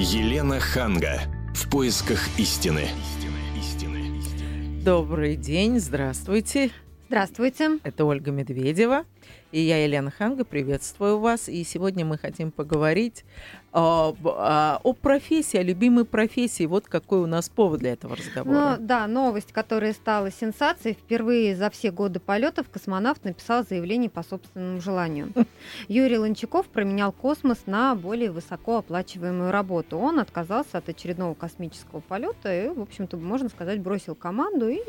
Елена Ханга. В поисках истины. Добрый день, здравствуйте. Здравствуйте. Это Ольга Медведева. И я, Елена Ханга, приветствую вас. И сегодня мы хотим поговорить о, о, о профессии, о любимой профессии. Вот какой у нас повод для этого разговора. Ну, да, новость, которая стала сенсацией. Впервые за все годы полетов космонавт написал заявление по собственному желанию. Юрий Лончаков променял космос на более высокооплачиваемую работу. Он отказался от очередного космического полета и, в общем-то, можно сказать, бросил команду и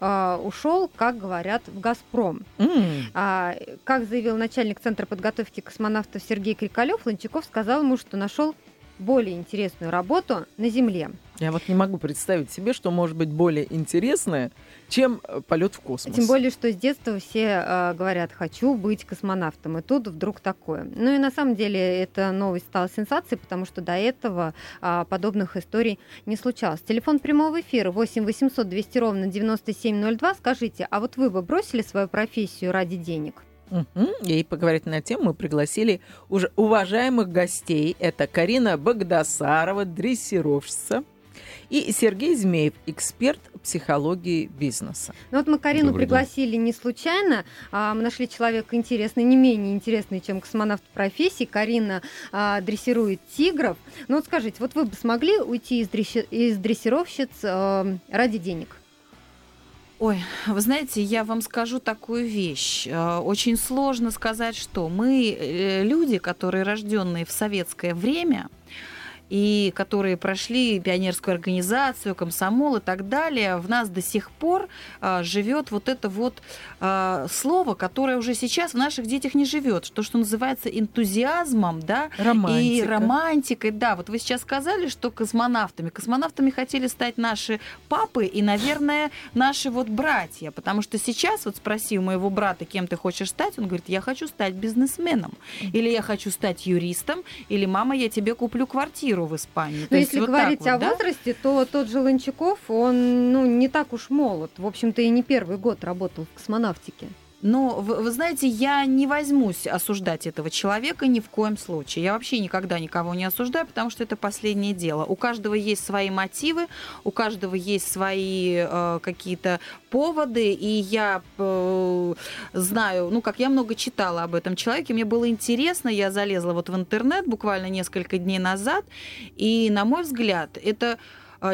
э, ушел, как говорят, в Газпром. Mm. А, как заявил начальник Центра подготовки космонавтов Сергей Крикалев, Лончаков сказал ему, что нашел более интересную работу на Земле. Я вот не могу представить себе, что может быть более интересное, чем э, полет в космос. Тем более, что с детства все э, говорят, хочу быть космонавтом, и тут вдруг такое. Ну и на самом деле эта новость стала сенсацией, потому что до этого э, подобных историй не случалось. Телефон прямого эфира 8 800 200 ровно 9702. Скажите, а вот вы бы бросили свою профессию ради денег? Угу. И поговорить на тему мы пригласили уже уважаемых гостей. Это Карина Богдасарова, дрессировщица, и Сергей Змеев, эксперт психологии бизнеса. Ну вот мы Карину Добрый пригласили день. не случайно. А, мы нашли человека интересный, не менее интересный, чем космонавт профессии. Карина а, дрессирует тигров. Ну вот скажите, вот вы бы смогли уйти из, дресси- из дрессировщиц а, ради денег? Ой, вы знаете, я вам скажу такую вещь. Э, очень сложно сказать, что мы э, люди, которые рожденные в советское время, и которые прошли пионерскую организацию, комсомол и так далее, в нас до сих пор а, живет вот это вот а, слово, которое уже сейчас в наших детях не живет, то, что называется энтузиазмом, да, Романтика. и романтикой, да. Вот вы сейчас сказали, что космонавтами, космонавтами хотели стать наши папы и, наверное, наши вот братья, потому что сейчас вот спроси у моего брата, кем ты хочешь стать, он говорит, я хочу стать бизнесменом, или я хочу стать юристом, или мама, я тебе куплю квартиру квартиру в Испании. Но То если вот говорить вот, о да? возрасте, то тот же Ланчаков, он ну, не так уж молод. В общем-то, и не первый год работал в космонавтике. Но, вы, вы знаете, я не возьмусь осуждать этого человека ни в коем случае. Я вообще никогда никого не осуждаю, потому что это последнее дело. У каждого есть свои мотивы, у каждого есть свои э, какие-то поводы, и я э, знаю, ну, как я много читала об этом человеке, мне было интересно, я залезла вот в интернет буквально несколько дней назад, и, на мой взгляд, это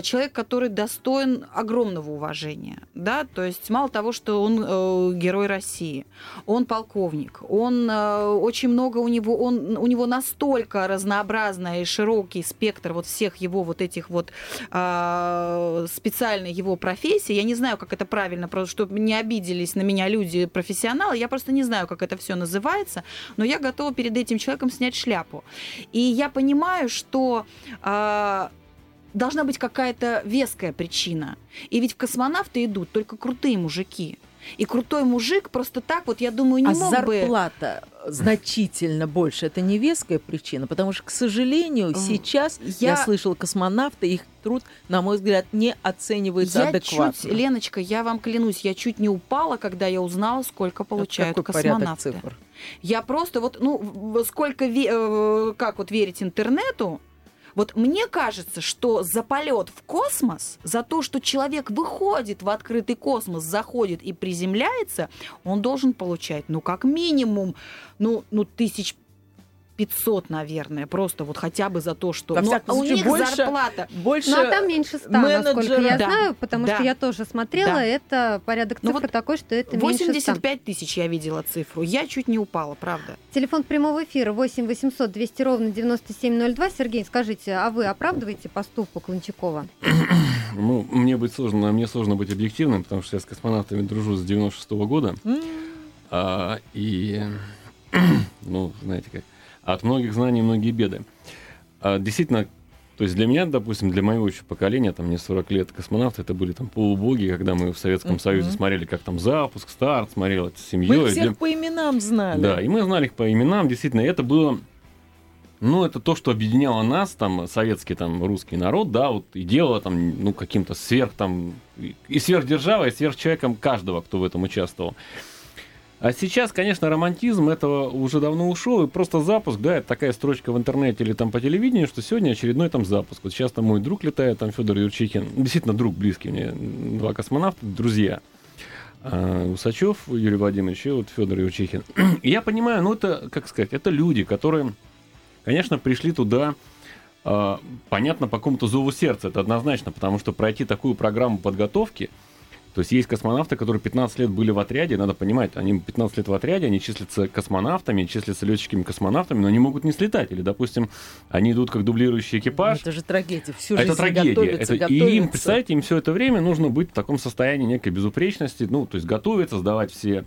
человек, который достоин огромного уважения, да, то есть мало того, что он э, герой России, он полковник, он э, очень много у него, он у него настолько разнообразный и широкий спектр вот всех его вот этих вот э, специальной его профессии, я не знаю, как это правильно, просто чтобы не обиделись на меня люди профессионалы, я просто не знаю, как это все называется, но я готова перед этим человеком снять шляпу, и я понимаю, что э, должна быть какая-то веская причина. И ведь в космонавты идут только крутые мужики. И крутой мужик просто так вот, я думаю, не а мог зарплата бы... значительно больше. Это не веская причина, потому что, к сожалению, сейчас я, я слышал космонавты, их труд, на мой взгляд, не оценивается я адекватно. Чуть, Леночка, я вам клянусь, я чуть не упала, когда я узнала, сколько получают Какой космонавты. цифр? Я просто вот, ну, сколько, э, как вот верить интернету, вот мне кажется, что за полет в космос, за то, что человек выходит в открытый космос, заходит и приземляется, он должен получать, ну, как минимум, ну, ну тысяч 500, наверное, просто вот хотя бы за то, что... Во Но у них больше, зарплата... Больше ну, а там меньше 100, менеджер... насколько я да. знаю, потому да. что я тоже смотрела, да. это порядок цифр ну, вот такой, что это 85 тысяч я видела цифру, я чуть не упала, правда. Телефон прямого эфира 8 800 200 ровно 9702. Сергей, скажите, а вы оправдываете поступок Лончакова? Ну, мне быть сложно, мне сложно быть объективным, потому что я с космонавтами дружу с 96 -го года. А, и, ну, знаете как, от многих знаний многие беды. А, действительно, то есть для меня, допустим, для моего еще поколения, там мне 40 лет, космонавты это были там полубоги, когда мы в Советском uh-huh. Союзе смотрели, как там запуск, старт, смотрел это с семьей. Мы всех для... по именам знали. Да, и мы знали их по именам. Действительно, это было ну, это то, что объединяло нас, там, советский, там, русский народ, да, вот, и делало, там, ну, каким-то сверх, там, и сверхдержавой, и сверхчеловеком каждого, кто в этом участвовал. А сейчас, конечно, романтизм этого уже давно ушел, и просто запуск, да, это такая строчка в интернете или там по телевидению, что сегодня очередной там запуск. Вот сейчас там мой друг летает, там Федор Юрчихин, действительно друг близкий мне, два космонавта, друзья. А, Усачев Юрий Владимирович и вот Федор Юрчихин. И я понимаю, ну это, как сказать, это люди, которые, конечно, пришли туда, а, понятно, по какому-то зову сердца, это однозначно, потому что пройти такую программу подготовки – то есть есть космонавты, которые 15 лет были в отряде, надо понимать, они 15 лет в отряде, они числятся космонавтами, числятся летчиками-космонавтами, но не могут не слетать. Или, допустим, они идут как дублирующий экипаж. Это же трагедия. Всю это жизнь трагедия. готовятся, Это, и им, представьте, им все это время нужно быть в таком состоянии некой безупречности, ну, то есть готовиться, сдавать все,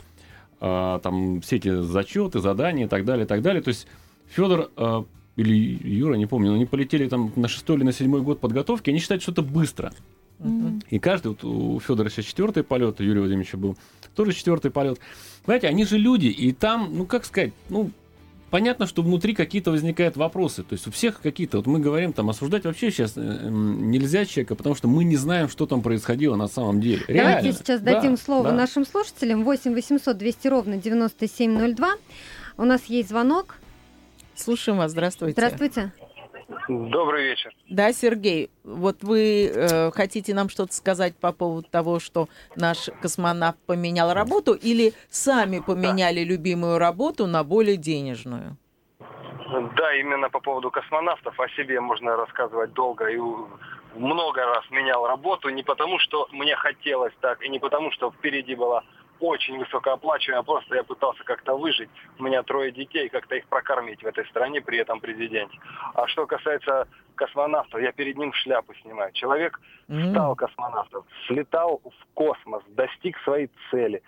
э, там, все эти зачеты, задания и так далее, и так далее. То есть Федор э, или Юра, не помню, но они полетели там на шестой или на седьмой год подготовки, они считают, что это быстро. Mm-hmm. И каждый, вот у Федора сейчас четвертый полет, у Юрия Владимировича был тоже четвертый полет. Знаете, они же люди, и там, ну как сказать, ну понятно, что внутри какие-то возникают вопросы. То есть у всех какие-то, вот мы говорим, там, осуждать вообще сейчас э, нельзя человека, потому что мы не знаем, что там происходило на самом деле. Реально. Давайте сейчас да, дадим слово да. нашим слушателям. 8 800 200 ровно 9702. У нас есть звонок. Слушаем вас. Здравствуйте. Здравствуйте. Добрый вечер. Да, Сергей, вот вы э, хотите нам что-то сказать по поводу того, что наш космонавт поменял работу, или сами поменяли да. любимую работу на более денежную? Да, именно по поводу космонавтов о себе можно рассказывать долго и много раз менял работу, не потому что мне хотелось так, и не потому что впереди была очень высокооплачиваемая, просто я пытался как-то выжить. У меня трое детей, как-то их прокормить в этой стране при этом президенте. А что касается космонавтов, я перед ним шляпу снимаю. Человек mm-hmm. стал космонавтом, слетал в космос, достиг своей цели.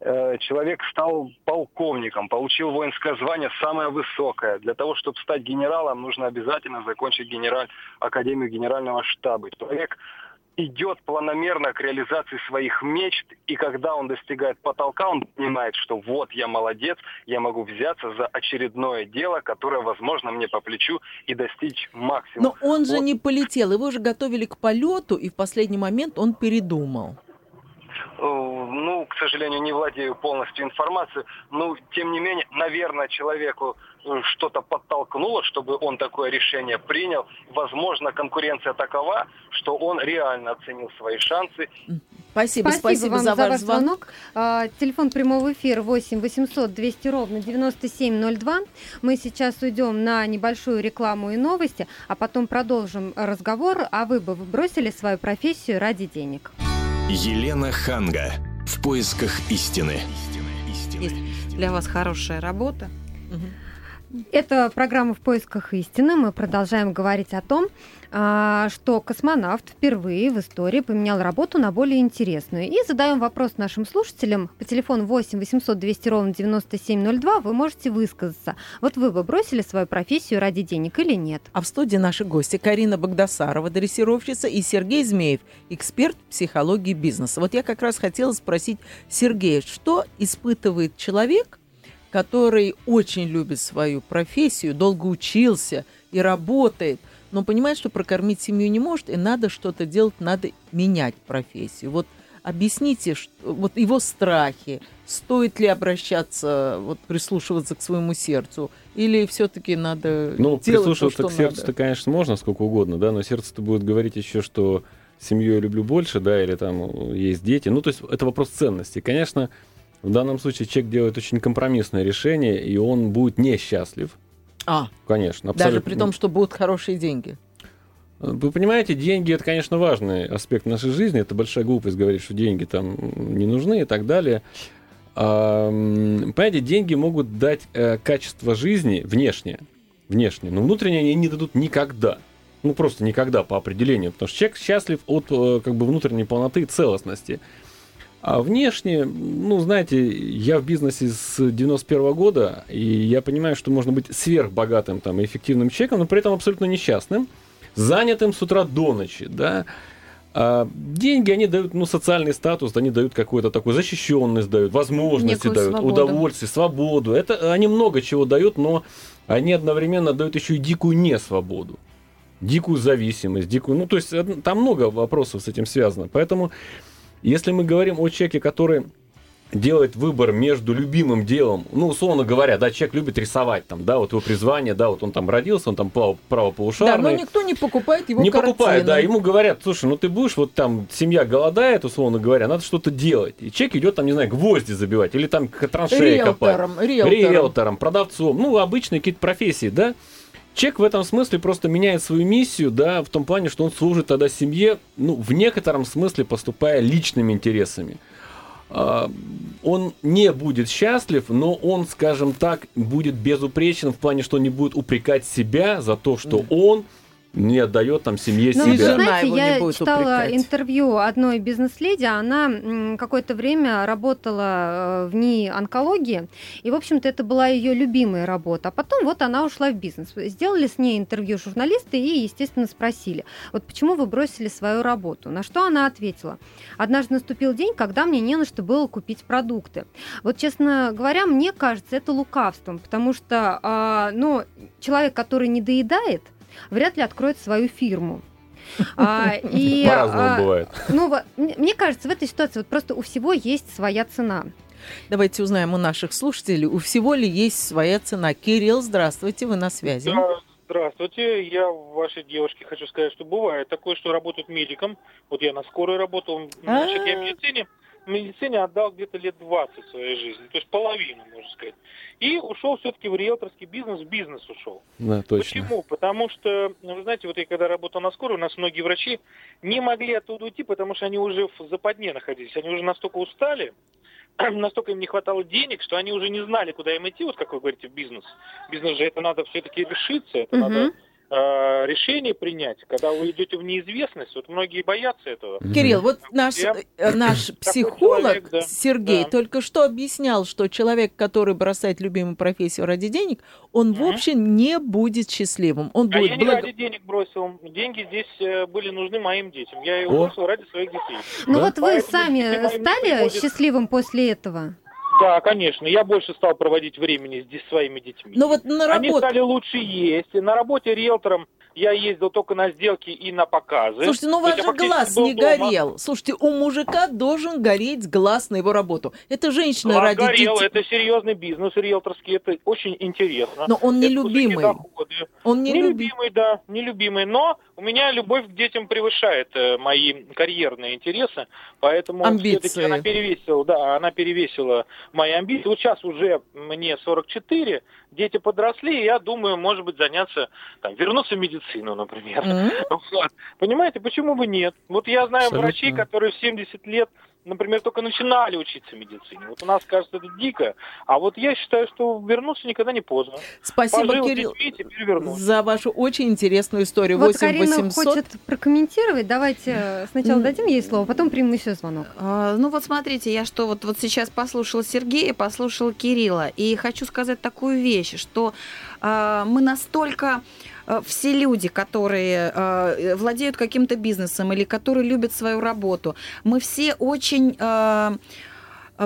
Э, человек стал полковником, получил воинское звание самое высокое. Для того, чтобы стать генералом, нужно обязательно закончить генераль, Академию Генерального штаба. Человек идет планомерно к реализации своих мечт, и когда он достигает потолка, он понимает, что вот я молодец, я могу взяться за очередное дело, которое, возможно, мне по плечу и достичь максимума. Но он же вот. не полетел, его же готовили к полету, и в последний момент он передумал. Э, ну, к сожалению, не владею полностью информацией, но, тем не менее, наверное, человеку э, что-то подтолкнуло, чтобы он такое решение принял. Возможно, конкуренция такова, что он реально оценил свои шансы. Спасибо, спасибо, спасибо вам за, за ваш звонок. звонок. А, телефон прямого эфира 8 800 200 ровно 9702. Мы сейчас уйдем на небольшую рекламу и новости, а потом продолжим разговор. А вы бы бросили свою профессию ради денег? Елена Ханга. В поисках истины. Есть для вас хорошая работа. Это программа «В поисках истины». Мы продолжаем говорить о том, а, что космонавт впервые в истории поменял работу на более интересную. И задаем вопрос нашим слушателям по телефону 8 800 200 ровно 9702. Вы можете высказаться. Вот вы бы бросили свою профессию ради денег или нет? А в студии наши гости Карина Богдасарова, дрессировщица, и Сергей Змеев, эксперт психологии бизнеса. Вот я как раз хотела спросить Сергея, что испытывает человек, который очень любит свою профессию, долго учился и работает, но понимает, что прокормить семью не может, и надо что-то делать, надо менять профессию. Вот объясните, что, вот его страхи, стоит ли обращаться, вот прислушиваться к своему сердцу, или все-таки надо Ну, делать прислушиваться то, к сердцу-то, конечно, можно сколько угодно, да, но сердце-то будет говорить еще, что семью я люблю больше, да, или там есть дети. Ну, то есть это вопрос ценности. Конечно, в данном случае человек делает очень компромиссное решение, и он будет несчастлив, а, конечно. Абсолютно. Даже при том, что будут хорошие деньги. Вы понимаете, деньги это, конечно, важный аспект нашей жизни. Это большая глупость говорить, что деньги там не нужны и так далее. Понимаете, деньги могут дать э, качество жизни внешнее, внешнее, но внутреннее они не дадут никогда. Ну, просто никогда по определению. Потому что человек счастлив от э, как бы внутренней полноты и целостности. А внешне, ну, знаете, я в бизнесе с 91 года, и я понимаю, что можно быть сверхбогатым там, и эффективным человеком, но при этом абсолютно несчастным, занятым с утра до ночи, да. А деньги, они дают, ну, социальный статус, они дают какую-то такую защищенность, дают возможности, Некую дают свободу. удовольствие, свободу. Это они много чего дают, но они одновременно дают еще и дикую несвободу дикую зависимость, дикую, ну, то есть там много вопросов с этим связано. Поэтому если мы говорим о человеке, который делает выбор между любимым делом, ну, условно говоря, да, человек любит рисовать, там, да, вот его призвание, да, вот он там родился, он там правополушарный. Да, но никто не покупает его Не картины. покупает, да, ему говорят, слушай, ну ты будешь, вот там семья голодает, условно говоря, надо что-то делать. И человек идет там, не знаю, гвозди забивать, или там траншеи Риэлтором, копать. риэлтором. Риэлтором, продавцом, ну, обычные какие-то профессии, да. Человек в этом смысле просто меняет свою миссию, да, в том плане, что он служит тогда семье, ну, в некотором смысле поступая личными интересами. А, он не будет счастлив, но он, скажем так, будет безупречен в плане, что не будет упрекать себя за то, что он не отдает там семье Ну, себя. вы знаете, я читала упрекать. интервью одной бизнес-леди, она какое-то время работала э, в НИИ онкологии, и, в общем-то, это была ее любимая работа. А потом вот она ушла в бизнес. Сделали с ней интервью журналисты и, естественно, спросили, вот почему вы бросили свою работу? На что она ответила? Однажды наступил день, когда мне не на что было купить продукты. Вот, честно говоря, мне кажется, это лукавством, потому что, а, ну, человек, который не доедает, вряд ли откроет свою фирму. А, и, По-разному а, бывает. ну, мне кажется, в этой ситуации вот просто у всего есть своя цена. Давайте узнаем у наших слушателей, у всего ли есть своя цена. Кирилл, здравствуйте, вы на связи. Здравствуйте. Я вашей девушке хочу сказать, что бывает такое, что работают медиком. Вот я на скорой работал. Значит, я в А. медицине, медицине отдал где-то лет 20 своей жизни. То есть половину, можно сказать. И ушел все-таки в риэлторский бизнес, в бизнес ушел. Да, точно. Почему? Потому что, ну, вы знаете, вот я когда работал на скорой, у нас многие врачи не могли оттуда уйти, потому что они уже в западне находились. Они уже настолько устали, настолько им не хватало денег, что они уже не знали, куда им идти, вот как вы говорите, в бизнес. Бизнес же это надо все-таки решиться, это Мгм. надо э, решение принять. Когда вы идете в неизвестность, вот многие боятся этого. Кирилл, вот наш, Я- э, наш психолог человек, да. Сергей Да. только что объяснял, что человек, который бросает любимую профессию ради денег, он в общем не будет счастливым. Он А будет я не благо- ради денег бросил. Деньги здесь э, были нужны моим детям. Я их О. бросил ради своих детей. Ну Да? вот вы Поэтому сами моим не стали счастливым после этого? Да, конечно. Я больше стал проводить времени с де- своими детьми. Но вот на Они работу... стали лучше есть. На работе риэлтором я ездил только на сделки и на показы. Слушайте, ну у вас я же глаз не дома. горел. Слушайте, у мужика должен гореть глаз на его работу. Это женщина Глаз ради горел. детей. Это серьезный бизнес риэлторский. Это очень интересно. Но он нелюбимый. Он не. Нелюбимый, да, нелюбимый. Но у меня любовь к детям превышает э, мои карьерные интересы, поэтому все-таки она перевесила, да, она перевесила мои амбиции. Вот сейчас уже мне 44, дети подросли, и я думаю, может быть, заняться, там, вернуться в медицину, например. М? Вот. Понимаете, почему бы нет? Вот я знаю Абсолютно. врачей, которые в 70 лет, например, только начинали учиться медицине. Вот у нас кажется это дико, а вот я считаю, что вернуться никогда не поздно. Спасибо, Пожил Кирилл, детьми, за вашу очень интересную историю. Вот 8 Карина 800. хочет прокомментировать. Давайте э, сначала дадим ей слово, потом примем еще звонок. А, Ну вот смотрите, я что вот, вот сейчас послушала Сергея, послушала Кирилла, и хочу сказать такую вещь, что а, мы настолько все люди, которые а, владеют каким-то бизнесом или которые любят свою работу, мы все очень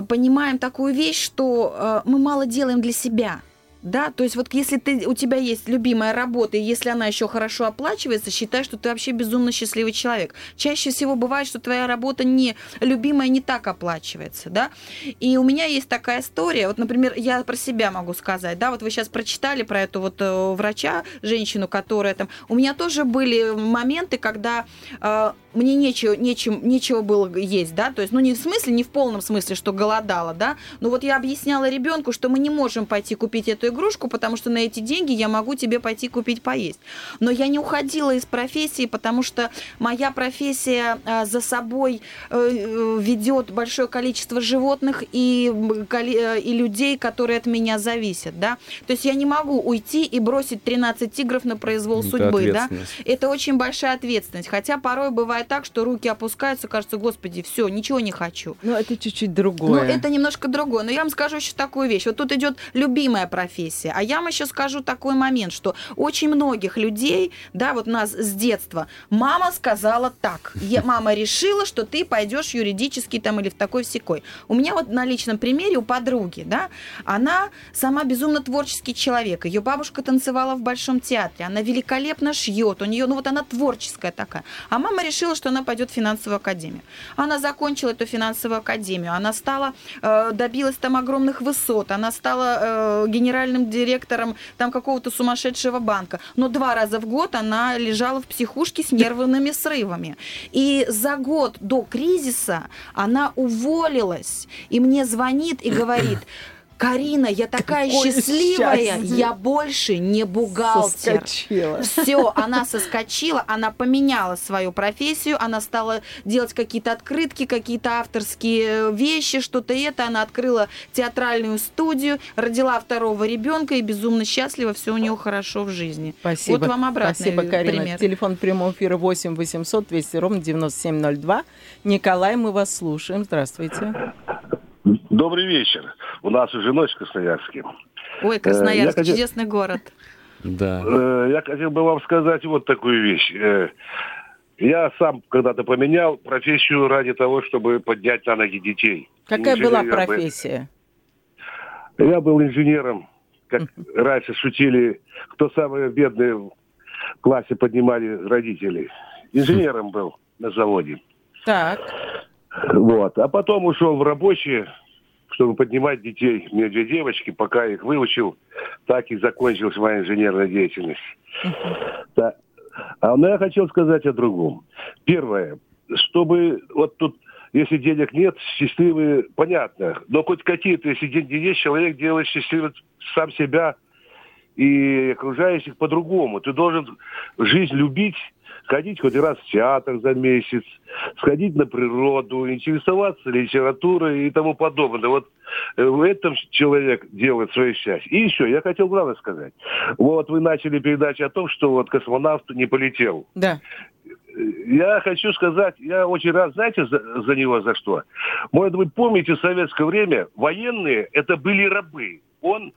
понимаем такую вещь, что мы мало делаем для себя. Да, то есть вот если ты, у тебя есть любимая работа, и если она еще хорошо оплачивается, считай, что ты вообще безумно счастливый человек. Чаще всего бывает, что твоя работа не любимая не так оплачивается, да. И у меня есть такая история, вот, например, я про себя могу сказать, да, вот вы сейчас прочитали про эту вот э, врача, женщину, которая там... У меня тоже были моменты, когда э, мне нечего, нечем, нечего было есть, да, то есть, ну, не в смысле, не в полном смысле, что голодала, да, но вот я объясняла ребенку, что мы не можем пойти купить эту игрушку, потому что на эти деньги я могу тебе пойти купить поесть. Но я не уходила из профессии, потому что моя профессия э, за собой э, ведет большое количество животных и, э, и людей, которые от меня зависят, да. То есть я не могу уйти и бросить 13 тигров на произвол Это судьбы, да. Это очень большая ответственность. Хотя порой бывает так, что руки опускаются, кажется, господи, все, ничего не хочу. Ну, это чуть-чуть Но другое. это немножко другое. Но я вам скажу еще такую вещь. Вот тут идет любимая профессия. Профессия. А я вам еще скажу такой момент, что очень многих людей, да, вот нас с детства, мама сказала так, я, мама решила, что ты пойдешь юридически там или в такой всекой. У меня вот на личном примере у подруги, да, она сама безумно творческий человек, ее бабушка танцевала в Большом театре, она великолепно шьет, у нее, ну вот она творческая такая. А мама решила, что она пойдет в финансовую академию. Она закончила эту финансовую академию, она стала, э, добилась там огромных высот, она стала э, генеральным директором там какого-то сумасшедшего банка. Но два раза в год она лежала в психушке с нервными срывами. И за год до кризиса она уволилась. И мне звонит и говорит, Карина, я такая Какое счастливая, счастье. я больше не бухгалтер. Соскочила. Все, она соскочила, она поменяла свою профессию, она стала делать какие-то открытки, какие-то авторские вещи, что-то это. Она открыла театральную студию, родила второго ребенка и безумно счастлива, все у нее хорошо в жизни. Спасибо. Вот вам обратный Спасибо, Карина. пример. Телефон прямого эфира 8 800 200 ровно 9702. Николай, мы вас слушаем. Здравствуйте. Добрый вечер. У нас уже ночь в Красноярске. Ой, Э, Красноярск, я хотел- чудесный город. Да. Э, Я хотел бы вам сказать вот такую вещь. Э, Я сам когда-то поменял профессию ради того, чтобы поднять на ноги детей. Какая была Инженер я был. профессия? Я был инженером. Как раньше шутили, кто самые бедные в классе поднимали родители. Инженером был на заводе. Так. Вот. А потом ушел в рабочие, чтобы поднимать детей. У меня две девочки, пока их выучил, так и закончилась моя инженерная деятельность. Да. А, но я хотел сказать о другом. Первое, чтобы вот тут, если денег нет, счастливые, понятно, но хоть какие-то, если деньги есть, человек делает счастливым сам себя и окружающих по-другому. Ты должен жизнь любить, ходить хоть раз в театр за месяц, сходить на природу, интересоваться литературой и тому подобное. Вот э, в этом человек делает свое счастье. И еще, я хотел главное сказать. Вот вы начали передачу о том, что вот космонавт не полетел. Да. Я хочу сказать, я очень рад, знаете, за, за него за что? Может быть, помните, в советское время военные это были рабы. Он,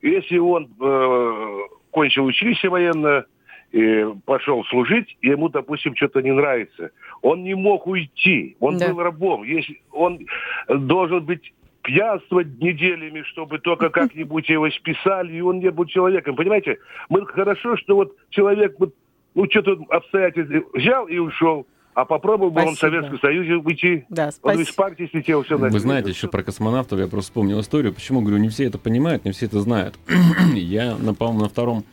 если он э, кончил училище военное, и пошел служить, и ему, допустим, что-то не нравится, он не мог уйти, он Да. был рабом. Если он должен быть пьянствовать неделями, чтобы только как-нибудь его списали, и он не был человеком. Понимаете, мы хорошо, что вот человек вот, ну, что-то обстоятельства взял и ушел. А попробовал бы он в Спасибо. Советском Союзе уйти. Да, Он из спасибо. партии слетел, все Вы знаете, еще про космонавтов я просто вспомнил историю. Почему, говорю, не все это понимают, не все это знают. я, на, по-моему, на втором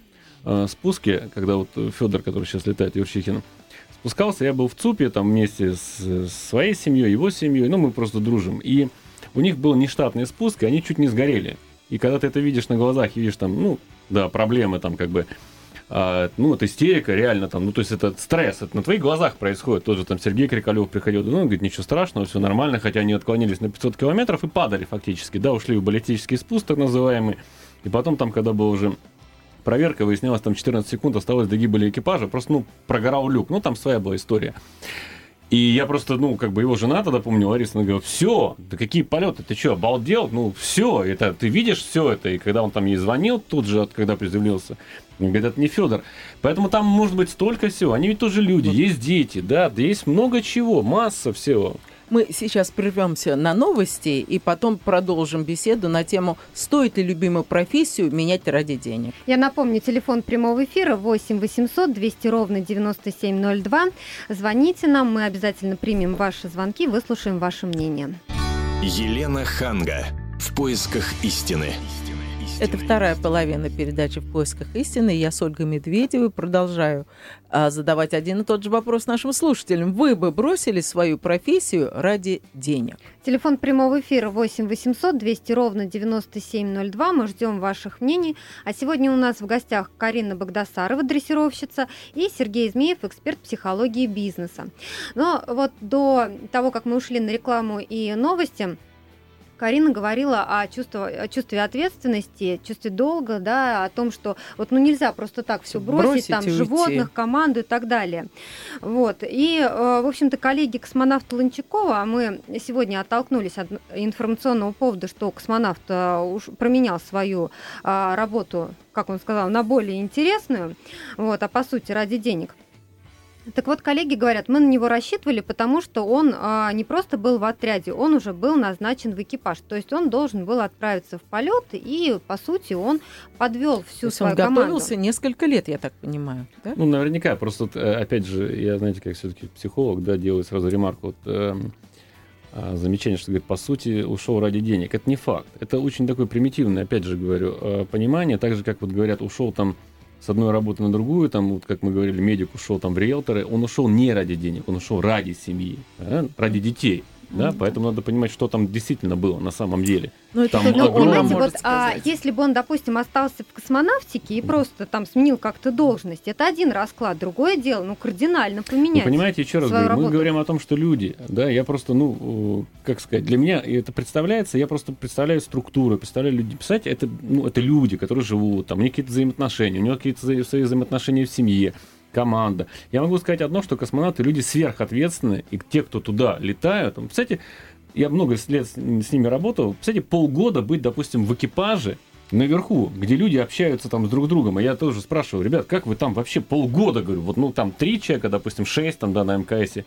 э, спуске, когда вот Федор, который сейчас летает, Юрчихин, спускался, я был в ЦУПе там вместе с, своей семьей, его семьей, ну, мы просто дружим. И у них был нештатный спуск, и они чуть не сгорели. И когда ты это видишь на глазах, видишь там, ну, да, проблемы там как бы, а, ну, это истерика, реально там, ну, то есть это стресс, это на твоих глазах происходит. Тот же там Сергей Крикалев приходил, ну, он говорит, ничего страшного, все нормально, хотя они отклонились на 500 километров и падали фактически, да, ушли в баллистический спуск так называемый. И потом там, когда был уже проверка, выяснялось, там 14 секунд осталось до гибели экипажа, просто, ну, прогорал люк, ну, там своя была история. И я просто, ну, как бы его жена тогда, помню, Лариса, она говорит, все, да какие полеты, ты что, обалдел? Ну, все, это, ты видишь все это. И когда он там ей звонил, тут же, когда приземлился, он говорит, это не Федор. Поэтому там может быть столько всего. Они ведь тоже люди, есть дети, да, да есть много чего, масса всего. Мы сейчас прервемся на новости и потом продолжим беседу на тему «Стоит ли любимую профессию менять ради денег?» Я напомню, телефон прямого эфира 8 800 200 ровно 9702. Звоните нам, мы обязательно примем ваши звонки, выслушаем ваше мнение. Елена Ханга. В поисках истины. Это вторая половина передачи «В поисках истины». Я с Ольгой Медведевой продолжаю а, задавать один и тот же вопрос нашим слушателям. Вы бы бросили свою профессию ради денег? Телефон прямого эфира 8 800 200 ровно 9702. Мы ждем ваших мнений. А сегодня у нас в гостях Карина Богдасарова, дрессировщица, и Сергей Змеев, эксперт психологии бизнеса. Но вот до того, как мы ушли на рекламу и новости, Карина говорила о чувстве, о чувстве ответственности, чувстве долга, да, о том, что вот ну нельзя просто так все бросить, Бросить там и уйти. животных, команду и так далее. Вот. И, э, в общем-то, коллеги космонавта Ланчакова, а мы сегодня оттолкнулись от информационного повода, что космонавт э, уж променял свою а, работу, как он сказал, на более интересную, вот, а по сути ради денег. Так вот, коллеги говорят, мы на него рассчитывали, потому что он а, не просто был в отряде, он уже был назначен в экипаж. То есть он должен был отправиться в полет, и, по сути, он подвел То всю есть свою он команду. готовился несколько лет, я так понимаю. Да? Ну, наверняка, просто, э, опять же, я, знаете, как все-таки психолог, да, делаю сразу ремарку. Вот, а, замечание, что, говорит, по сути, ушел ради денег. Это не факт. Это очень такое примитивное, опять же говорю, э, понимание. Так же, как вот говорят, ушел там с одной работы на другую, там, вот, как мы говорили, медик ушел там в риэлторы, он ушел не ради денег, он ушел ради семьи, да, ради детей. Да, поэтому надо понимать, что там действительно было на самом деле. Ну, это Там Ну, огромное, понимаете, вот а, если бы он, допустим, остался в космонавтике и просто там сменил как-то должность, это один расклад. Другое дело, ну, кардинально Вы поменять. понимаете, еще раз говорю, мы работу. говорим о том, что люди, да, я просто, ну, э, как сказать, для меня это представляется, я просто представляю структуру, представляю людей. Представляете, это, ну, это люди, которые живут, там, у них какие-то взаимоотношения, у них какие-то свои взаимоотношения в семье, команда. Я могу сказать одно, что космонавты люди сверхответственные, и те, кто туда летают, там, кстати, я много лет с, ними работал, кстати, полгода быть, допустим, в экипаже, наверху, где люди общаются там с друг другом, а я тоже спрашиваю, ребят, как вы там вообще полгода, говорю, вот ну там три человека, допустим, шесть там, да, на МКСе,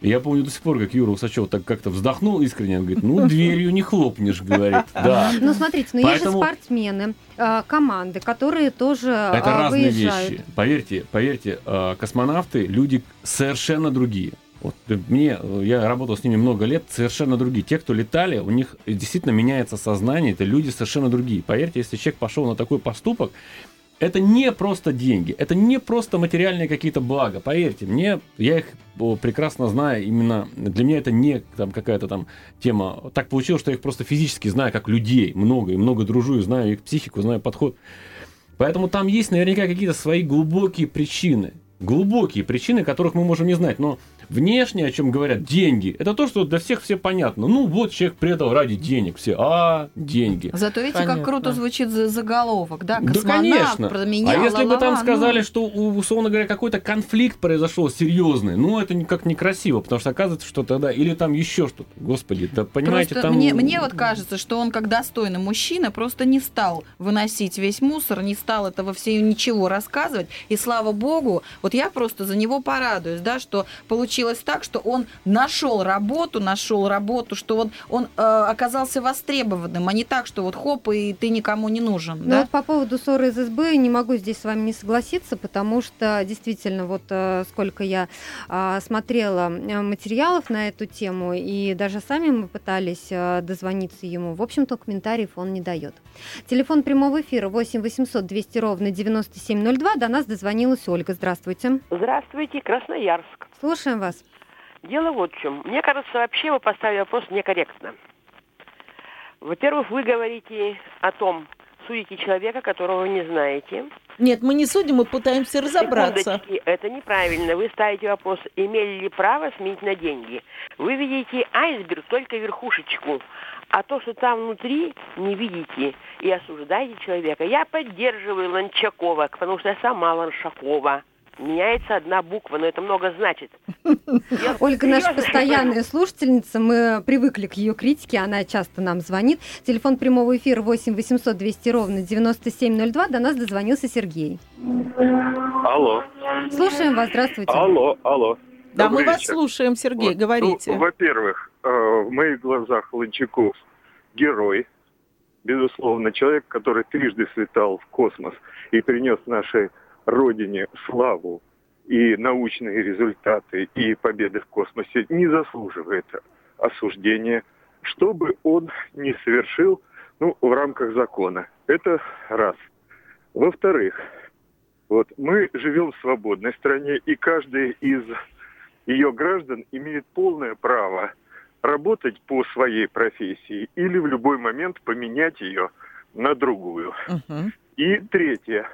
я помню до сих пор, как Юра Усачев так как-то вздохнул искренне, он говорит, ну, дверью не хлопнешь, говорит, да. Ну, смотрите, ну Поэтому- есть же спортсмены, а, команды, которые тоже Это а, разные выезжают. вещи. Поверьте, поверьте, э, космонавты люди совершенно другие. Вот э, мне, э, я работал с ними много лет, совершенно другие. Те, кто летали, у них действительно меняется сознание, это люди совершенно другие. Поверьте, если человек пошел на такой поступок, это не просто деньги, это не просто материальные какие-то блага. Поверьте, мне, я их прекрасно знаю, именно для меня это не там какая-то там тема. Так получилось, что я их просто физически знаю как людей, много, и много дружу, и знаю их психику, знаю подход. Поэтому там есть наверняка какие-то свои глубокие причины. Глубокие причины, которых мы можем не знать. Но внешне, о чем говорят, деньги. Это то, что для всех все понятно. Ну, вот человек предал ради денег. Все, а, деньги. Зато видите, Понятно. как круто звучит за- заголовок, да? Да, Космонавт конечно. променял, а если бы там сказали, ну, что, у- условно говоря, какой-то конфликт произошел серьезный, ну, это никак некрасиво, потому что оказывается, что тогда, или там еще что-то. Господи, да понимаете, Просто там... мне, мне вот кажется, что он, как достойный мужчина, просто не стал выносить весь мусор, не стал этого все ничего рассказывать. И слава богу, вот я просто за него порадуюсь, да, что получилось так, что он нашел работу, нашел работу, что он, он э, оказался востребованным, а не так, что вот хоп, и ты никому не нужен. Ну да? вот по поводу ссоры из СБ не могу здесь с вами не согласиться, потому что действительно вот э, сколько я а, смотрела э, материалов на эту тему, и даже сами мы пытались э, дозвониться ему, в общем-то комментариев он не дает. Телефон прямого эфира 8 800 200 ровно 9702, до нас дозвонилась Ольга. Здравствуйте. Здравствуйте, Красноярск. Слушаем вас. Дело вот в чем. Мне кажется, вообще вы поставили вопрос некорректно. Во-первых, вы говорите о том, судите человека, которого вы не знаете. Нет, мы не судим, мы пытаемся разобраться. Секундочки, это неправильно. Вы ставите вопрос, имели ли право сменить на деньги. Вы видите айсберг, только верхушечку. А то, что там внутри, не видите и осуждаете человека. Я поддерживаю Ланчакова, потому что я сама Ланшакова. Меняется одна буква, но это много значит. Я Ольга наша постоянная слушательница, мы привыкли к ее критике, она часто нам звонит. Телефон прямого эфира 8 800 200 ровно 9702, до нас дозвонился Сергей. Алло, Слушаем вас, здравствуйте. алло, алло. Да, Добрый мы вас слушаем, Сергей, Вот, говорите. ну, во-первых, э, в моих глазах Лончаков герой, безусловно, человек, который трижды слетал в космос и принес нашей Родине славу и научные результаты, и победы в космосе, не заслуживает осуждения, что бы он не совершил ну, в рамках закона. Это раз. Во-вторых, вот мы живем в свободной стране, и каждый из ее граждан имеет полное право работать по своей профессии или в любой момент поменять ее на другую. Мгм. И третье.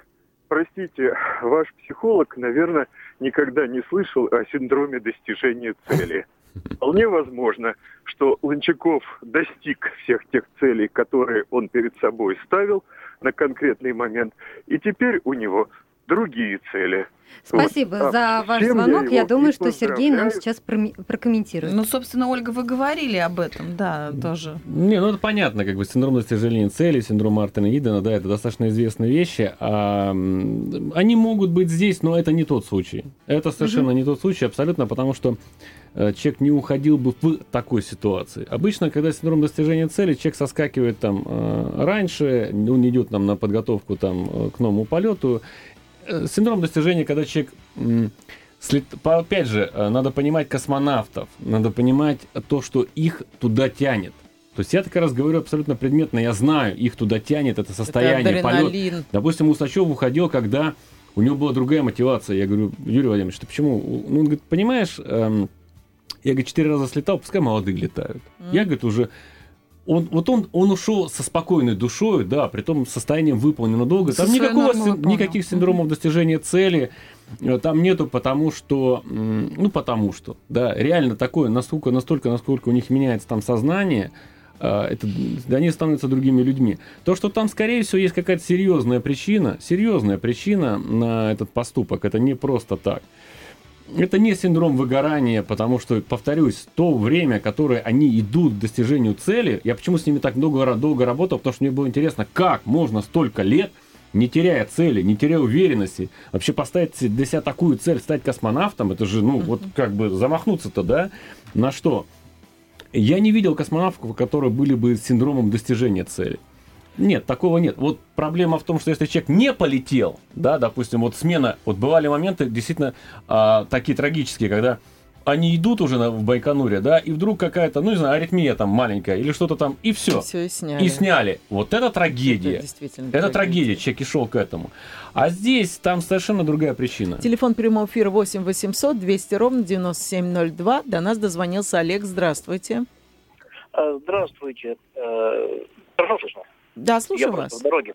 Простите, ваш психолог, наверное, никогда не слышал о синдроме достижения цели. Вполне возможно, что Лончаков достиг всех тех целей, которые он перед собой ставил на конкретный момент, и теперь у него другие цели. Спасибо Вот. за А ваш всем звонок. Я и думаю, что Сергей нам сейчас прокомментирует. Ну, собственно, Ольга, вы говорили об этом, да, тоже. Не, ну это понятно, как бы синдром достижения цели, синдром Мартина Идена, да, это достаточно известные вещи. А, они могут быть здесь, но это не тот случай. Это совершенно не тот случай, абсолютно, потому что э, человек не уходил бы в такой ситуации. Обычно, когда синдром достижения цели, человек соскакивает там э, раньше, он идет там на подготовку там э, к новому полету. Э, Синдром достижения, когда человек Опять же, э, надо понимать космонавтов, надо понимать то, что их туда тянет. То есть я так раз говорю абсолютно предметно, я знаю, их туда тянет, это состояние, это полет. Допустим, Усачев уходил, когда у него была другая мотивация. Я говорю, Юрий Владимирович, ты почему? Ну, он говорит, понимаешь, эм, я, говорит, четыре раза слетал, пускай молодые летают. Я, говорит, уже... Он, вот он, он ушел со спокойной душой, да, при том состоянием выполнено долго. Со Там никакого, син- никаких синдромов достижения цели э, там нету, потому что, ну, потому что, да, реально такое, настолько, настолько, насколько у них меняется там сознание, а, это, они становятся другими людьми. То, что там, скорее всего, есть какая-то серьезная причина, серьезная причина на этот поступок, это не просто так. Это не синдром выгорания, потому что, повторюсь, то время, которое они идут к достижению цели, я почему с ними так долго, долго работал, потому что мне было интересно, как можно столько лет, не теряя цели, не теряя уверенности, вообще поставить для себя такую цель, стать космонавтом, это же, ну, вот как бы замахнуться-то, да, на что? Я не видел космонавтов, которые были бы с синдромом достижения цели. Нет, такого нет. Вот проблема в том, что если человек не полетел, да, допустим, вот смена, вот бывали моменты действительно а, такие трагические, когда они идут уже на, в Байконуре, да, и вдруг какая-то, ну не знаю, аритмия там маленькая или что-то там, и все. Все и сняли. И сняли. Вот это трагедия. Это действительно Это трагедия, человек и шел к этому. А здесь там совершенно другая причина. Телефон прямого эфира 8 800 200 ровно 9702. До нас дозвонился Олег. Здравствуйте. А, Здравствуйте. Э, Хорошо слышно? Да, Я слушаю просто вас. в дороге.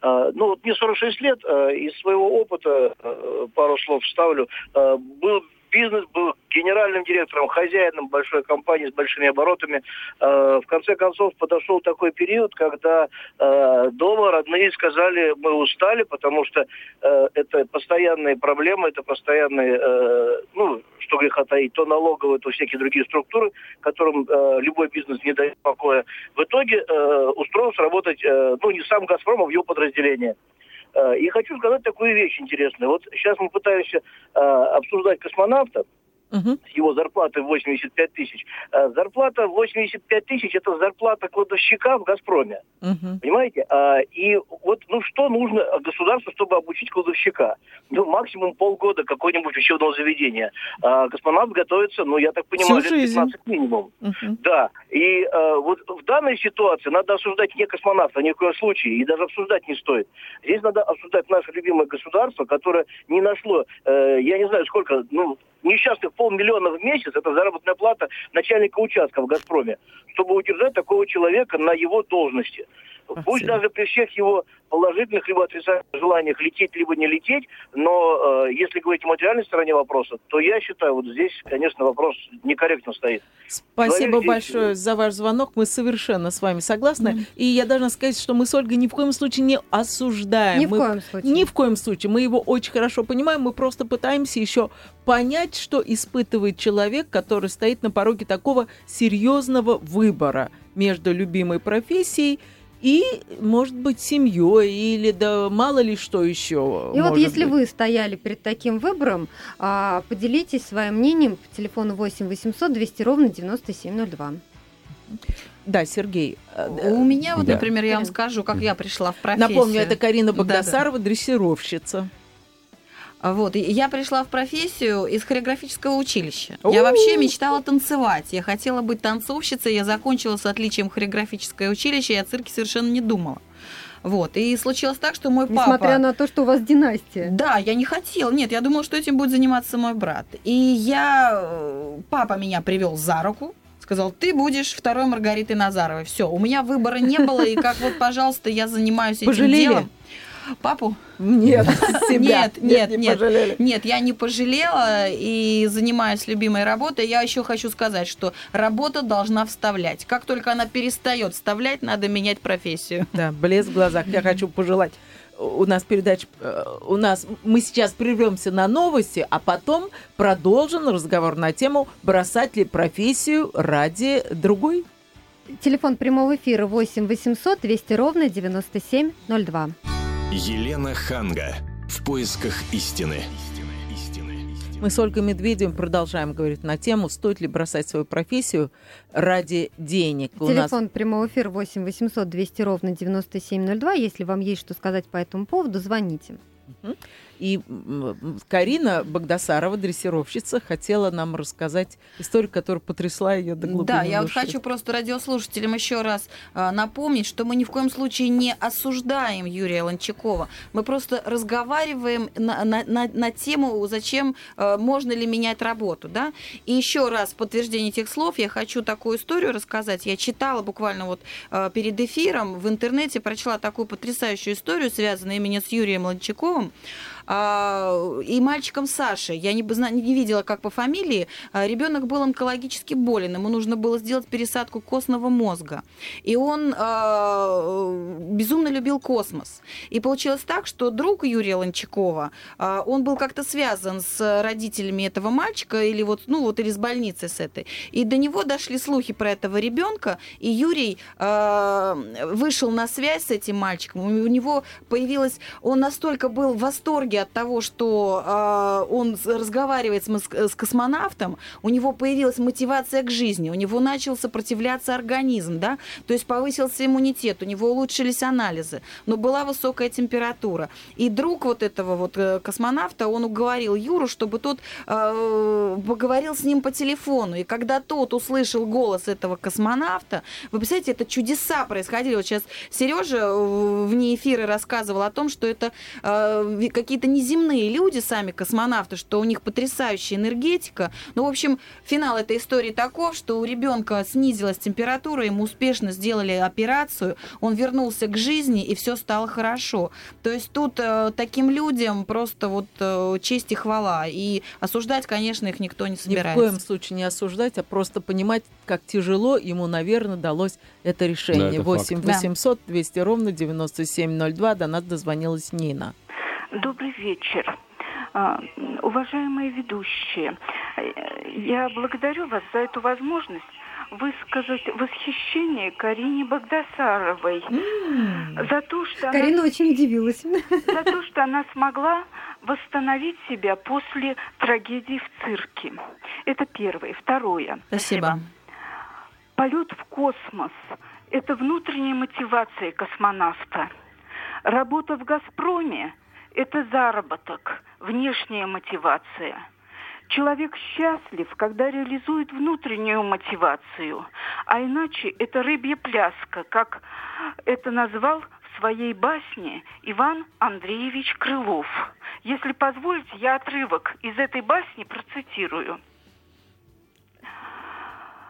А, Ну, вот мне 46 лет, э, из своего опыта э, пару слов вставлю. Э, Был бизнес, был генеральным директором, хозяином большой компании с большими оборотами. Э, В конце концов, подошел такой период, когда э, дома родные сказали, мы устали, потому что э, это постоянные проблемы, это постоянные, э, ну, что греха таить, то налоговые, то всякие другие структуры, которым э, любой бизнес не дает покоя. В итоге э, устроился работать, э, ну, не сам «Газпром», а в его подразделение. Э, И хочу сказать такую вещь интересную. Вот сейчас мы пытаемся э, обсуждать космонавта, С его зарплатой 85 тысяч. Э, Зарплата 85 тысяч – это зарплата кладовщика в «Газпроме». Мгм. Понимаете? А, и вот, ну, что нужно государству, чтобы обучить кладовщика? Ну, максимум полгода какое-нибудь учебного заведения. А космонавт готовится, ну, я так понимаю, Всю лет жизнь. 15 минимум. Мгм. Да, и э, вот в данной ситуации надо осуждать не космонавта ни в коем случае, и даже обсуждать не стоит. Здесь надо обсуждать наше любимое государство, которое не нашло, э, я не знаю сколько, ну, несчастных полмиллиона в месяц, это заработная плата начальника участка в «Газпроме», чтобы удержать такого человека на его должности. Пусть даже при всех его положительных либо отрицательных желаниях лететь, либо не лететь, но э, если говорить о материальной стороне вопроса, то я считаю, вот здесь, конечно, вопрос некорректно стоит. Спасибо здесь- большое за ваш звонок. Мы совершенно с вами согласны. И я должна сказать, что мы с Ольгой ни в коем случае не осуждаем. Ни в Мы- коем случае. Ни в коем случае. Мы его очень хорошо понимаем. Мы просто пытаемся еще понять, что испытывает человек, который стоит на пороге такого серьезного выбора между любимой профессией и, может быть, семьей или да мало ли что еще. И вот если быть. вы стояли перед таким выбором, а, поделитесь своим мнением по телефону 8 800 200 ровно 9702. Да, Сергей. э, У меня вот, да. например, я вам скажу, как я пришла в профессию. Напомню, это Карина. Богдасарова, дрессировщица. Вот, и я пришла в профессию из хореографического училища. У-у-у. Я вообще мечтала танцевать. Я хотела быть танцовщицей. Я закончила с отличием хореографическое училище. Я о цирке совершенно не думала. Вот, и случилось так, что мой папа... Несмотря на то, что у вас династия. Да, я не хотела. Нет, я думала, что этим будет заниматься мой брат. И я... э, Папа меня привел за руку, сказал, ты будешь второй Маргаритой Назаровой. Все, у меня выбора не было, и как вот, пожалуйста, я занимаюсь этим Пожалели? делом. Папу? Нет, себя. Нет, нет, не нет. Нет, я не пожалела и занимаюсь любимой работой. Я еще хочу сказать, что работа должна вставлять. Как только она перестает вставлять, надо менять профессию. Да, блеск в глазах. Я хочу пожелать. У нас передача, э, у нас мы сейчас прервемся на новости, а потом продолжим разговор на тему бросать ли профессию ради другой. Телефон прямого эфира 8 800 200 ровно 9702. Елена Ханга. В поисках истины. Мы с Ольгой Медведевым продолжаем говорить на тему, стоит ли бросать свою профессию ради денег. У нас Телефон прямого эфира 8 800 200 ровно 9702. Если вам есть что сказать по этому поводу, звоните. И Карина Богдасарова, дрессировщица, хотела нам рассказать историю, которая потрясла ее до глубины Да, я вот хочу просто радиослушателям еще раз а, напомнить, что мы ни в коем случае не осуждаем Юрия Ланчакова. Мы просто разговариваем на, на- на- на тему, зачем, а, можно ли менять работу. Да? И еще раз в подтверждение этих слов я хочу такую историю рассказать. Я читала буквально вот а, перед эфиром в интернете, прочла такую потрясающую историю, связанную именно с Юрием Ланчаковым а, и мальчиком Сашей. Я не, не видела, как по фамилии. Ребенок был онкологически болен. Ему нужно было сделать пересадку костного мозга. И он а, безумно любил космос. И получилось так, что друг Юрия Ланчакова, а, он был как-то связан с родителями этого мальчика или вот, ну вот или с больницей с этой. И до него дошли слухи про этого ребенка, и Юрий а, вышел на связь с этим мальчиком. У него появилась, он настолько был в восторге от того, что а, он разговаривает с, с космонавтом, у него появилась мотивация к жизни, у него начал сопротивляться организм, да, то есть повысился иммунитет, у него улучшились анализы, но была высокая температура. И друг вот этого вот э, космонавта, он уговорил Юру, чтобы тот э, поговорил с ним по телефону. И когда тот услышал голос этого космонавта, вы представляете, это чудеса происходили. Вот сейчас Сережа вне эфира рассказывал о том, что это э, ви- какие-то неземные люди, сами космонавты, что у них потрясающая энергетика. Ну, в общем, финал этой истории таков, что у ребенка снизилась температура, ему успешно сделали операцию, он вернулся к жизни, и все стало хорошо. То есть тут э, таким людям просто вот э, честь и хвала. И осуждать, конечно, их никто не Ни в собирается. коем случае не осуждать, а просто понимать, как тяжело ему, наверное, далось это решение. Да, это 8 факт. 800 200 ровно 9702. До нас дозвонилась Нина. Добрый вечер. А, Уважаемые ведущие, я благодарю вас за эту возможность высказать восхищение Карине Богдасаровой за то, что она Карина очень удивилась. за то, что она смогла восстановить себя после трагедии в цирке. Это первое. Второе. Спасибо. Полет в космос – это внутренняя мотивация космонавта. Работа в «Газпроме» – это заработок, внешняя мотивация. Человек счастлив, когда реализует внутреннюю мотивацию, а иначе это рыбья пляска, как это назвал в своей басне Иван Андреевич Крылов. Если позволите, я отрывок из этой басни процитирую.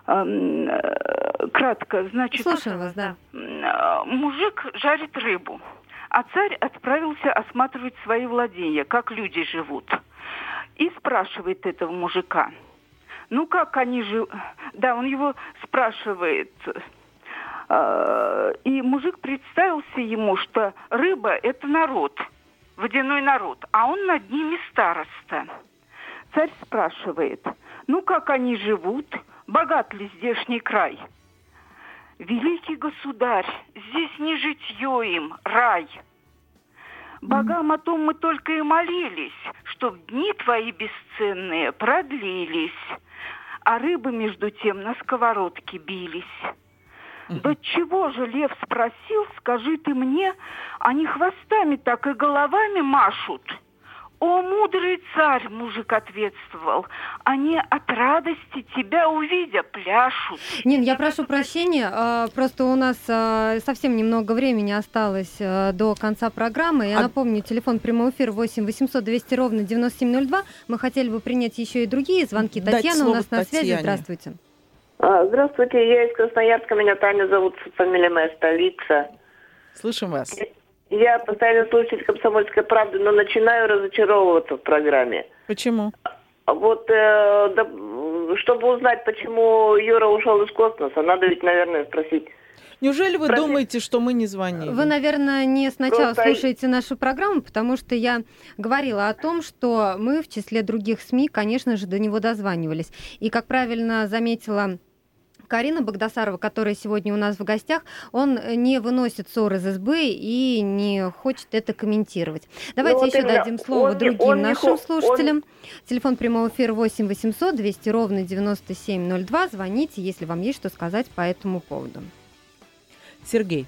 Э, Кратко, значит... Слушаем вас, да. Э, Мужик жарит рыбу, а царь отправился осматривать свои владения, как люди живут. И спрашивает этого мужика, ну как они живут? Да, он его спрашивает. Э, И мужик представился ему, что рыба – это народ, водяной народ, а он над ними староста. Царь спрашивает, ну как они живут, богат ли здешний край? Великий государь, здесь не житье им, рай. Богам о том мы только и молились, чтоб дни твои бесценные продлились, а рыбы между тем на сковородке бились. Да чего же, лев спросил, скажи ты мне, они хвостами так и головами машут? О, мудрый царь, мужик ответствовал, они от радости тебя увидя пляшут. Нин, я прошу прощения, а, просто у нас а, совсем немного времени осталось а, до конца программы. Я А- напомню, телефон прямого эфира 8 800 200 ровно 9702. Мы хотели бы принять еще и другие звонки. Дать Татьяна у нас на связи. Татьяне. Здравствуйте. Здравствуйте, я из Красноярска, меня Таня зовут, фамилия моя столица. Слышим вас. Я постоянно слушатель «Комсомольской правды», но начинаю разочаровываться в программе. Почему? Вот, э, да, чтобы узнать, почему Юра ушел из космоса, надо ведь, наверное, спросить. Неужели вы Простите. думаете, что мы не звонили? Вы, наверное, не сначала Просто- слушаете нашу программу, потому что я говорила о том, что мы в числе других СМИ, конечно же, до него дозванивались. И, как правильно заметила Карина Богдасарова, которая сегодня у нас в гостях, он не выносит ссор из СБ и не хочет это комментировать. Давайте Ну, вот еще именно. дадим слово Он другим он не нашим хо- слушателям. Телефон прямого эфира 8 800 200 ровно 9702. Звоните, если вам есть что сказать по этому поводу. Сергей,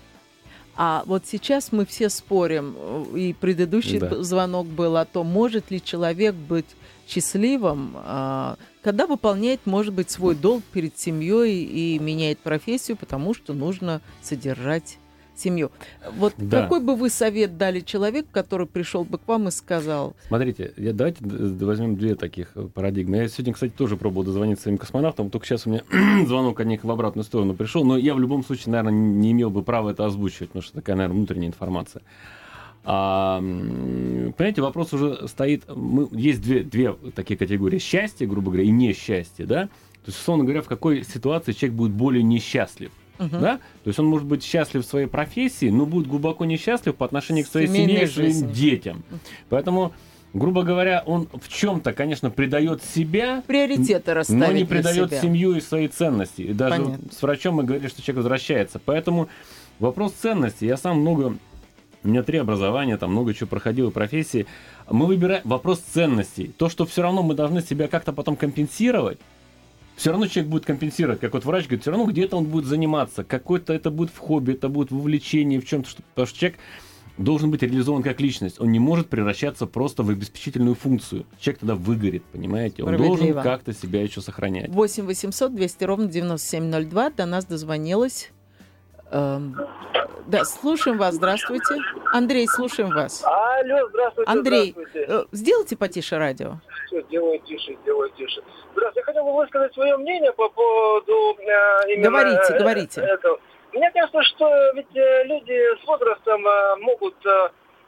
а вот сейчас мы все спорим, э, и предыдущий Да. звонок был о том, может ли человек быть счастливым, а, когда выполняет, может быть, свой долг перед семьей и меняет профессию, потому что нужно содержать семью. Вот Да. какой бы вы совет дали человеку, который пришел бы к вам и сказал, Смотрите, я, давайте возьмем две таких э, парадигмы. Я сегодня, кстати, тоже пробовал дозвониться своим космонавтам, только сейчас у меня звонок от них в обратную сторону пришел, но я в любом случае, наверное, не имел бы права это озвучивать, потому что такая, наверное, внутренняя информация. А, понимаете, вопрос уже стоит. Мы, есть две, две такие категории: счастье, грубо говоря, и несчастье, да. То есть, условно говоря, в какой ситуации человек будет более несчастлив. Мгм. Да? То есть он может быть счастлив в своей профессии, но будет глубоко несчастлив по отношению к своей Семейной семье и своим жизни. детям. Поэтому, грубо говоря, он в чем-то, конечно, предает себя, приоритеты расставить но не предает семью и свои ценности. И даже Понятно. с врачом мы говорили, что человек возвращается. Поэтому вопрос ценностей. Я сам много у меня три образования, там много чего проходил и профессии. Мы выбираем вопрос ценностей. То, что все равно мы должны себя как-то потом компенсировать, все равно человек будет компенсировать, как вот врач говорит, все равно где-то он будет заниматься, какой-то это будет в хобби, это будет в увлечении, в чем-то, потому что человек должен быть реализован как личность. Он не может превращаться просто в обеспечительную функцию. Человек тогда выгорит, понимаете? Он должен как-то себя еще сохранять. 8 800 200 ровно 9702. До нас дозвонилась. Эм, да, слушаем вас. Здравствуйте. Андрей, слушаем вас. Алло, здравствуйте, Андрей, здравствуйте. э, сделайте потише радио. Все, делаю тише, делаю тише. Здравствуйте, я хотел бы высказать свое мнение по поводу э, именно... Говорите, э, говорите. этого. Мне кажется, что ведь э, люди с возрастом могут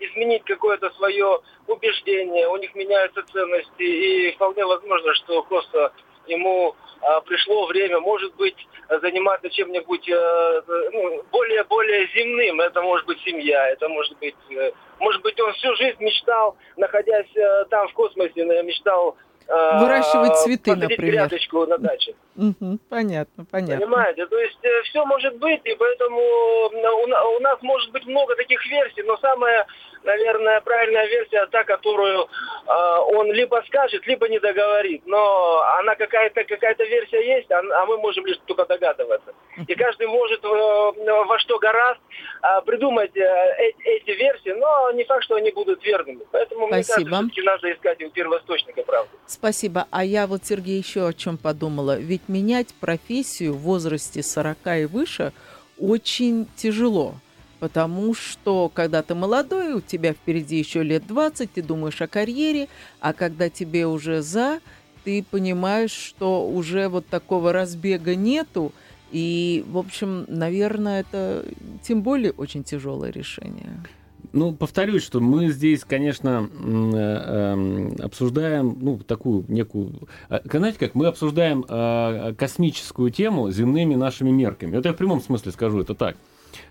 изменить какое-то свое убеждение, у них меняются ценности, и вполне возможно, что просто ему э, пришло время, может быть, заниматься чем-нибудь э, ну, более более земным. Это может быть семья, это может быть, э, может быть, он всю жизнь мечтал, находясь там в космосе, мечтал Выращивать цветы, например. грядочку на даче. Мгм, понятно, понятно. Понимаете? То есть все может быть, и поэтому у, на- у нас может быть много таких версий, но самая, наверное, правильная версия та, которую э, он либо скажет, либо не договорит. Но она какая-то какая-то версия есть, а, а мы можем лишь только догадываться. И каждый может э, во что гораст э, придумать э, э- эти версии, но не факт, что они будут верными. Поэтому мне Спасибо. кажется, все-таки надо искать у первоисточника правды. Спасибо. А я вот, Сергей, еще о чем подумала. Ведь менять профессию в возрасте 40 и выше очень тяжело. Потому что, когда ты молодой, у тебя впереди еще лет 20, ты думаешь о карьере, а когда тебе уже за, ты понимаешь, что уже вот такого разбега нету. И, в общем, наверное, это тем более очень тяжелое решение. Ну, повторюсь, что мы здесь, конечно, э, эм, обсуждаем, ну, такую некую... э, Знаете как, мы обсуждаем э, космическую тему земными нашими мерками. Это я в прямом смысле скажу, это так.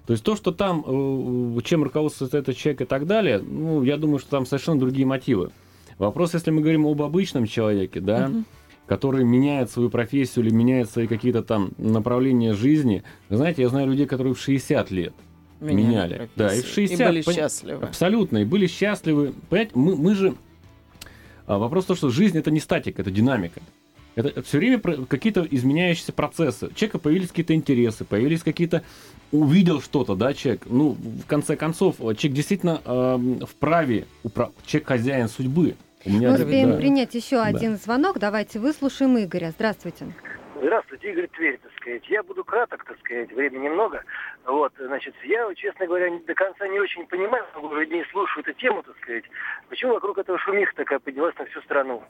То есть то, что там, э, чем руководствуется этот человек и так далее, ну, я думаю, что там совершенно другие мотивы. Вопрос, если мы говорим об обычном человеке, да, Мгм. который меняет свою профессию или меняет свои какие-то там направления жизни. Вы знаете, я знаю людей, которые в 60 лет Меняли меняли. Да, и в профессию. И 60. были пон- счастливы. Абсолютно, и были счастливы. Понимаете, мы, мы же... а, Вопрос в том, что жизнь это не статика, это динамика. Это все время какие-то изменяющиеся процессы. У человека появились какие-то интересы, появились какие-то... Увидел что-то, да, человек. Ну, в конце концов, человек действительно эм, вправе, упра- человек хозяин судьбы. У меня, Мы успеем да. принять еще Да. один звонок. Давайте выслушаем Игоря. Здравствуйте. Здравствуйте, Игорь Тверь, так сказать. Я буду краток, так сказать, времени много. Вот, значит, я, честно говоря, не- до конца не очень понимаю, уже дней слушаю эту тему, так сказать. Почему вокруг этого шумиха такая поднялась на всю страну?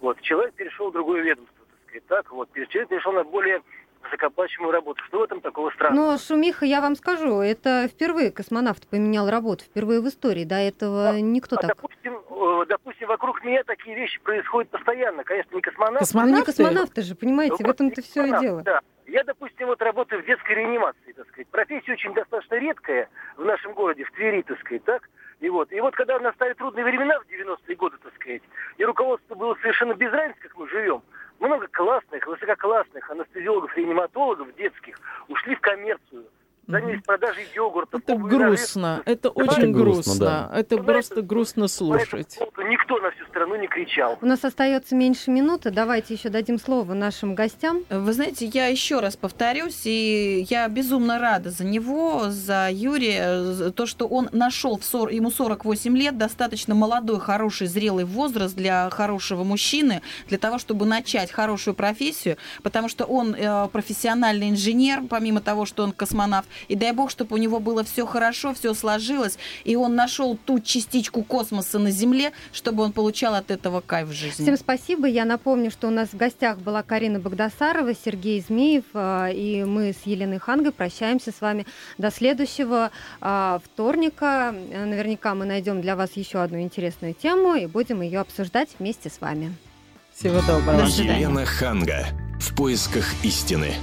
Вот, человек перешел в другое ведомство, так сказать, так, вот, человек перешел на более высокооплачиваемую работу. Что в этом такого странного? Но, Шумиха, я вам скажу, это впервые космонавт поменял работу, впервые в истории. До этого а, никто а так... Допустим, э, допустим, вокруг меня такие вещи происходят постоянно. Конечно, не космонавты. Космонавты? Ну, не космонавты же, понимаете, Ну, в этом-то все и дело. Да. Я, допустим, вот работаю в детской реанимации, так сказать. Профессия очень достаточно редкая в нашем городе, в Твери, так сказать, так? И вот, и вот когда настали трудные времена в 90-е годы, так сказать, и руководство было совершенно без разницы, как мы живем, много классных, высококлассных анестезиологов, реаниматологов детских ушли в коммерцию. Занялись продажей йогурта. Это грустно, это очень грустно, грустно. да. Это просто грустно слушать. Никто на всю страну не кричал. У нас остается меньше минуты. Давайте еще дадим слово нашим гостям. Вы знаете, я еще раз повторюсь, и я безумно рада за него, за Юрия, за то, что он нашел, в 40, ему 48 лет, достаточно молодой, хороший, зрелый возраст для хорошего мужчины, для того, чтобы начать хорошую профессию, потому что он э, профессиональный инженер, помимо того, что он космонавт, и дай бог, чтобы у него было все хорошо, все сложилось, и он нашел ту частичку космоса на Земле, чтобы он получал от этого кайф в жизни. Всем спасибо. Я напомню, что у нас в гостях была Карина Богдасарова, Сергей Змеев, а, и мы с Еленой Хангой прощаемся с вами до следующего а, вторника. Наверняка мы найдем для вас еще одну интересную тему и будем ее обсуждать вместе с вами. Всего доброго. До свидания. Елена Ханга. В поисках истины.